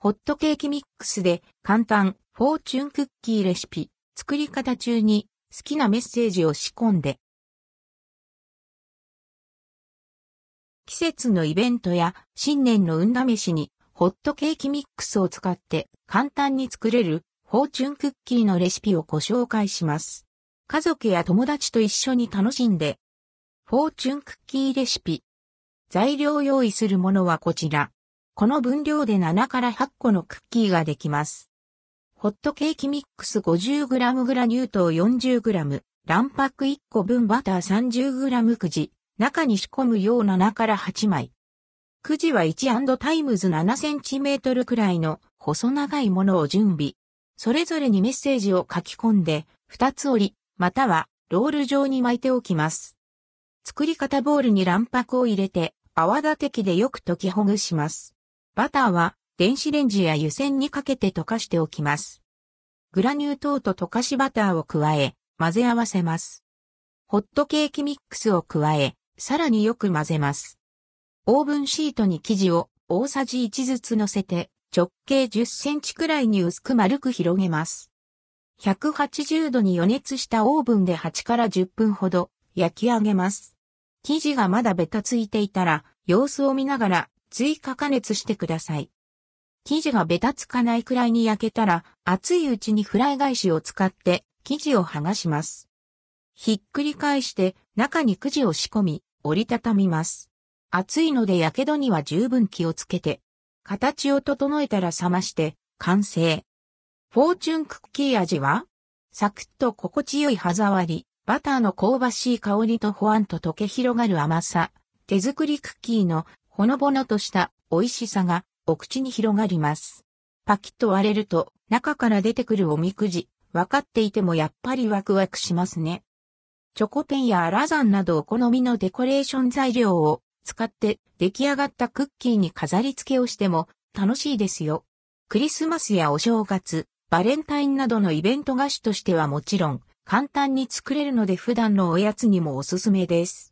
ホットケーキミックスで簡単フォーチュンクッキーレシピ。作り方中に好きなメッセージを仕込んで。季節のイベントや新年の運試しにホットケーキミックスを使って簡単に作れるフォーチュンクッキーのレシピをご紹介します。家族や友達と一緒に楽しんで。フォーチュンクッキーレシピ。材料用意するものはこちら。この分量で7から8個のクッキーができます。ホットケーキミックス 50g グラニュー糖 40g、卵白1個分バター 30g くじ、中に仕込むよう7から8枚。くじは1タイムズ 7cm くらいの細長いものを準備。それぞれにメッセージを書き込んで、2つ折り、またはロール状に巻いておきます。作り方ボウルに卵白を入れて、泡立て器でよく溶きほぐします。バターは電子レンジや湯煎にかけて溶かしておきます。グラニュー糖と溶かしバターを加え、混ぜ合わせます。ホットケーキミックスを加え、さらによく混ぜます。オーブンシートに生地を大さじ1ずつ乗せて、直径10センチくらいに薄く丸く広げます。180度に予熱したオーブンで8から10分ほど焼き上げます。生地がまだベタついていたら、様子を見ながら追加加熱してください。生地がベタつかないくらいに焼けたら、熱いうちにフライ返しを使って生地を剥がします。ひっくり返して中に生地を仕込み、折りたたみます。熱いので火傷には十分気をつけて、形を整えたら冷まして完成。フォーチュンクッキー味はサクッと心地よい歯触り、バターの香ばしい香りとほわんと溶け広がる甘さ、手作りクッキーのほのぼのとした美味しさがお口に広がります。パキッと割れると中から出てくるおみくじ、分かっていてもやっぱりワクワクしますね。チョコペンやアラザンなどお好みのデコレーション材料を使って出来上がったクッキーに飾り付けをしても楽しいですよ。クリスマスやお正月、バレンタインなどのイベント菓子としてはもちろん簡単に作れるので普段のおやつにもおすすめです。